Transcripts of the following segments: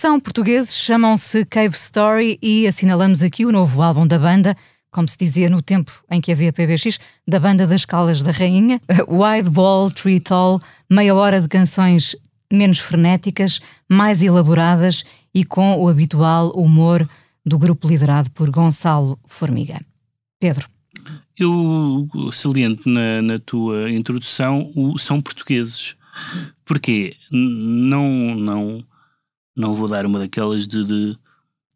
São portugueses, chamam-se Cave Story e assinalamos aqui o novo álbum da banda, como se dizia no tempo em que havia PBX, da banda das Calas da Rainha, Wide Ball, Tree Tall, meia hora de canções menos frenéticas, mais elaboradas e com o habitual humor do grupo liderado por Gonçalo Formiga. Pedro. Eu saliento na, na tua introdução o são portugueses. Porquê? Não, não, não vou dar uma daquelas de, de,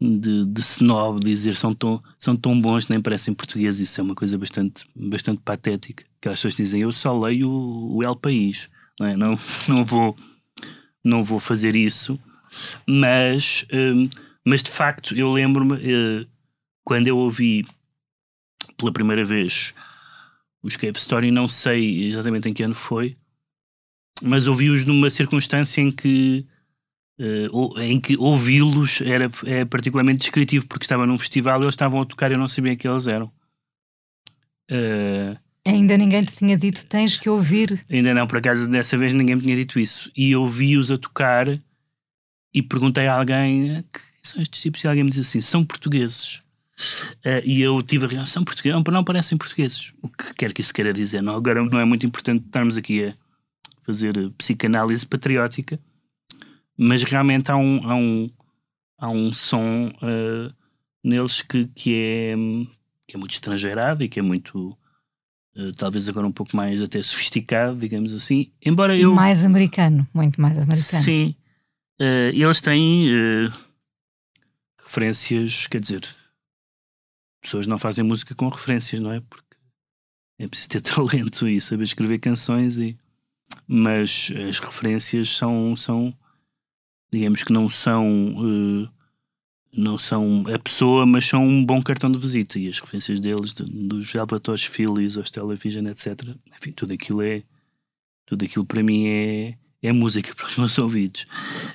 de, de snob, dizer são tão, são tão bons que nem parecem portugueses. Isso é uma coisa bastante, bastante patética. Que as pessoas dizem, eu só leio o, o El País. Não, é? não, não, vou, não vou fazer isso. Mas, hum, mas de facto, eu lembro-me, uh, quando eu ouvi pela primeira vez os Cave Story, não sei exatamente em que ano foi, mas ouvi-os numa circunstância em que uh, em que ouvi-los era é particularmente descritivo, porque estava num festival e eles estavam a tocar e eu não sabia quem eles eram. Uh, ainda ninguém te tinha dito tens que ouvir. Ainda não, por acaso dessa vez ninguém me tinha dito isso. E ouvi-os a tocar e perguntei a alguém que são estes tipos e alguém me disse assim: são portugueses. Uh, e eu tive a reação portuguesa, não, não parecem portugueses. O que quer que isso queira dizer, não? Agora não é muito importante estarmos aqui a fazer psicanálise patriótica, mas realmente há um, há um, há um som uh, neles que, que, é, que é muito estrangeirado e que é muito, uh, talvez agora um pouco mais até sofisticado, digamos assim. Embora e eu. mais americano, muito mais americano. Sim. Uh, eles têm referências, quer dizer, pessoas não fazem música com referências, não é? Porque é preciso ter talento e saber escrever canções e mas as referências são são digamos que não são uh, não são a pessoa, mas são um bom cartão de visita. E as referências deles de, dos Salvatores Phillies, aos Television, etc. Enfim, tudo aquilo é tudo aquilo para mim é é música para os meus ouvidos.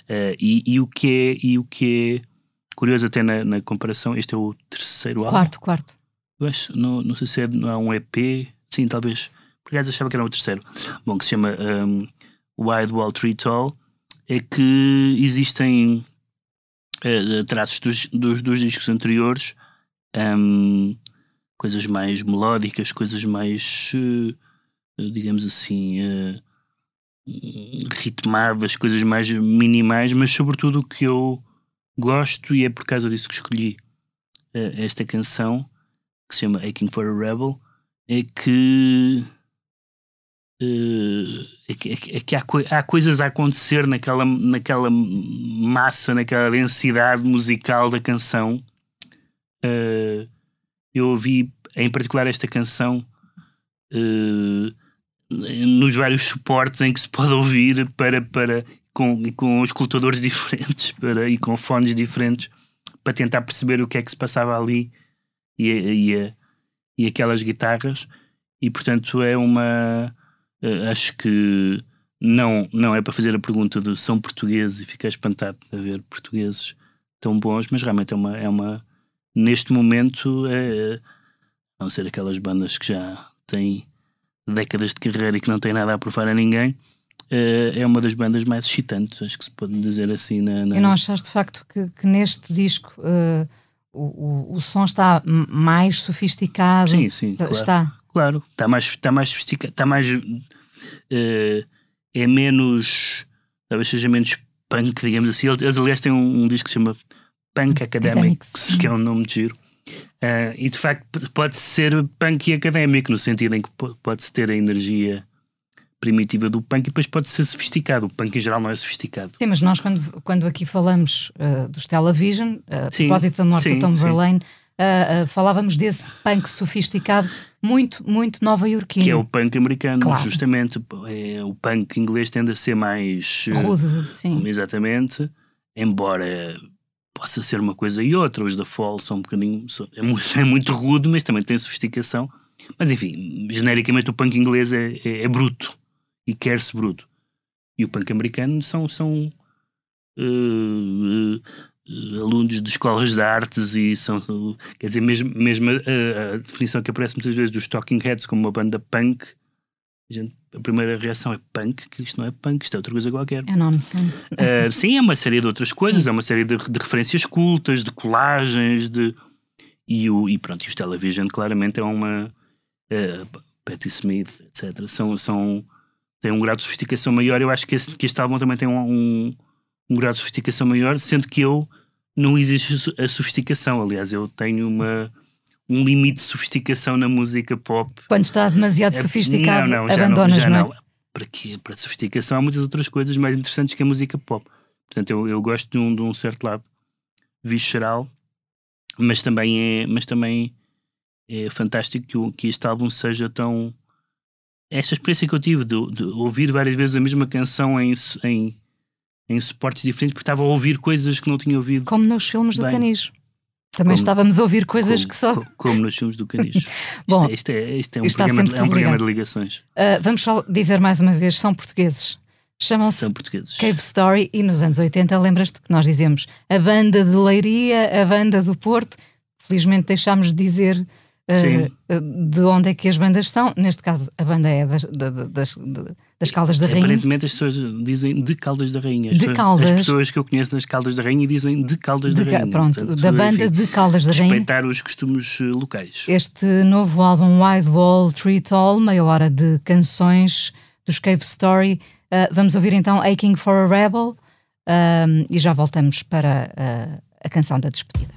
Uh, e, e, o que é e o que é curioso até na, na comparação este é o terceiro álbum. Quarto quarto. Eu acho, não, não sei se é, não é um EP sim talvez. Por acaso achava que era o terceiro. Bom que se chama um, Wide Wall Tree Tall é que existem uh, traços dos, dos, dos, discos anteriores, um, coisas mais melódicas, coisas mais, uh, digamos assim, uh, ritmadas, coisas mais minimais, mas sobretudo o que eu gosto, e é por causa disso que escolhi esta canção, que se chama Aching for a Rebel, é que é que, é que há, há, coisas a acontecer naquela, naquela massa, naquela densidade musical da canção. Uh, eu ouvi em particular esta canção uh, nos vários suportes em que se pode ouvir para, para, com, com escutadores diferentes para, e com fones diferentes para tentar perceber o que é que se passava ali e, e, e aquelas guitarras. E portanto é uma Uh, acho que não, não é para fazer a pergunta de são portugueses e ficar espantado de haver portugueses tão bons, mas realmente é uma, é uma neste momento, é, a não ser aquelas bandas que já têm décadas de carreira e que não têm nada a provar a ninguém, é, é uma das bandas mais excitantes, acho que se pode dizer assim. Na, na... E não achaste de facto que, que neste disco uh, o, o, o som está mais sofisticado? Sim, sim, está, claro. Está Claro, está mais, está mais sofisticado, está mais. Uh, é menos. Talvez seja menos punk, digamos assim. Eles, aliás, têm um, um disco que se chama Punk Academics, que é um nome de giro. Uh, e de facto pode ser punk e académico, no sentido em que pode-se ter a energia primitiva do punk e depois pode ser sofisticado. O punk em geral não é sofisticado. Sim, mas nós quando, quando aqui falamos uh, dos Television, uh, a propósito da morte sim, do Tom Verlaine, uh, uh, falávamos desse punk sofisticado muito, muito nova-iorquino. Que é o punk americano, claro. justamente. É, o punk inglês tende a ser mais... Rude, sim. Exatamente. Embora possa ser uma coisa e outra. Os da Fall são um bocadinho. São, é, muito, é muito rude, mas também tem sofisticação. Mas enfim, genericamente o punk inglês é, é, é bruto e quer-se bruto. E o punk americano são, são uh, uh, alunos de escolas de artes e são, quer dizer, mesmo, mesmo a, a, definição que aparece muitas vezes dos Talking Heads como uma banda punk, a, gente, a primeira reação é punk, que isto não é punk, isto é outra coisa qualquer. É nonsense. Uh, sim, é uma série de outras coisas, sim. é uma série de, de, referências cultas, de colagens, de. E, o, e pronto, e os Television claramente é uma. Uh, Patti Smith, etc. São, são, têm um grau de sofisticação maior. Eu acho que este, que este álbum também tem um, um um grau de sofisticação maior, sendo que eu não existe a sofisticação. Aliás, eu tenho uma, um limite de sofisticação na música pop. Quando está demasiado É- sofisticado, não, não, já abandonas, já não, é? Para quê? Para sofisticação há muitas outras coisas mais interessantes que a música pop. Portanto, eu, eu gosto de um, de um certo lado visceral, mas também é, mas também é fantástico que, o- que este álbum seja tão. Esta experiência que eu tive de, de ouvir várias vezes a mesma canção em, em, em suportes diferentes, porque estava a ouvir coisas que não tinha ouvido. Como nos filmes do Bem. Canijo. Também Como- estávamos a ouvir coisas como, que só. co- Como nos filmes do Canijo. Bom, isto, é, isto, é, isto é um, programa, de, é um programa de ligações. Ah, vamos só dizer mais uma vez: são portugueses. Chamam-se São portugueses. Cave Story e nos anos 80 lembras-te que nós dizemos a banda de Leiria, a banda do Porto. Felizmente deixámos de dizer Sim. de onde é que as bandas estão. Neste caso, a banda é das, da- da- das, de- das Caldas da Rainha. Aparentemente as pessoas dizem de Caldas da Rainha. As De pessoas- Caldas. As pessoas que eu conheço nas Caldas da Rainha dizem de Caldas De da Rainha. pronto, Portanto, da banda enfim, de Caldas da Rainha. Respeitar os costumes eh, locais. Este novo álbum Wide Wall Tree Tall, meia hora de canções dos Cave Story. Ah, vamos ouvir então Aching for a Rebel ah, e já voltamos para ah, a canção da despedida.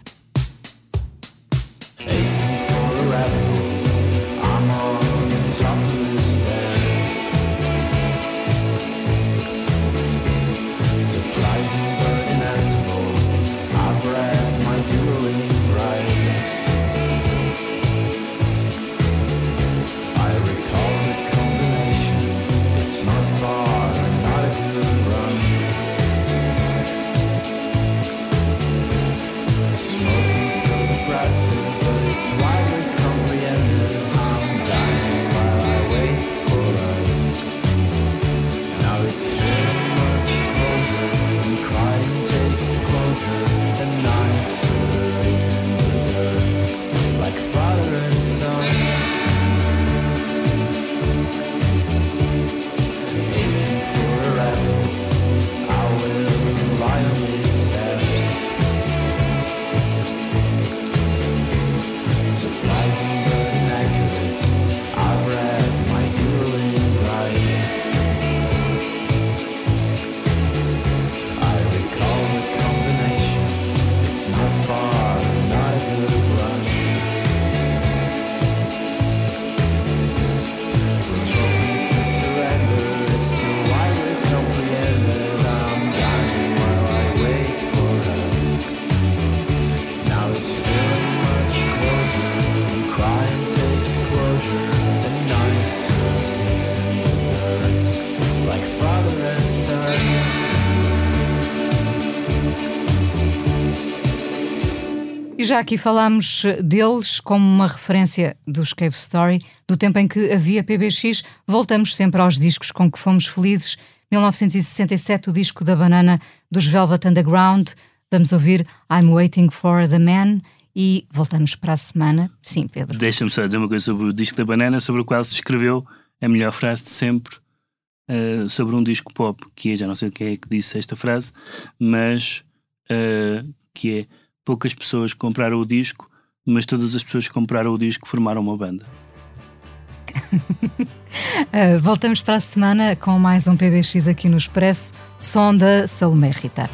Já aqui falámos deles como uma referência dos Cave Story, do tempo em que havia PBX. Voltamos sempre aos discos com que fomos felizes. 1967, o disco da banana dos Velvet Underground. Vamos ouvir I'm Waiting for the Man. E voltamos para a semana. Sim, Pedro. Deixa-me só dizer uma coisa sobre o disco da banana, sobre o qual se escreveu a melhor frase de sempre eh, sobre um disco pop, que é, já não sei quem é que disse esta frase, mas eh, que é poucas pessoas compraram o disco, mas todas as pessoas que compraram o disco formaram uma banda. Uh, voltamos para a semana com mais um PBX aqui no Expresso, som da Salomé Rita.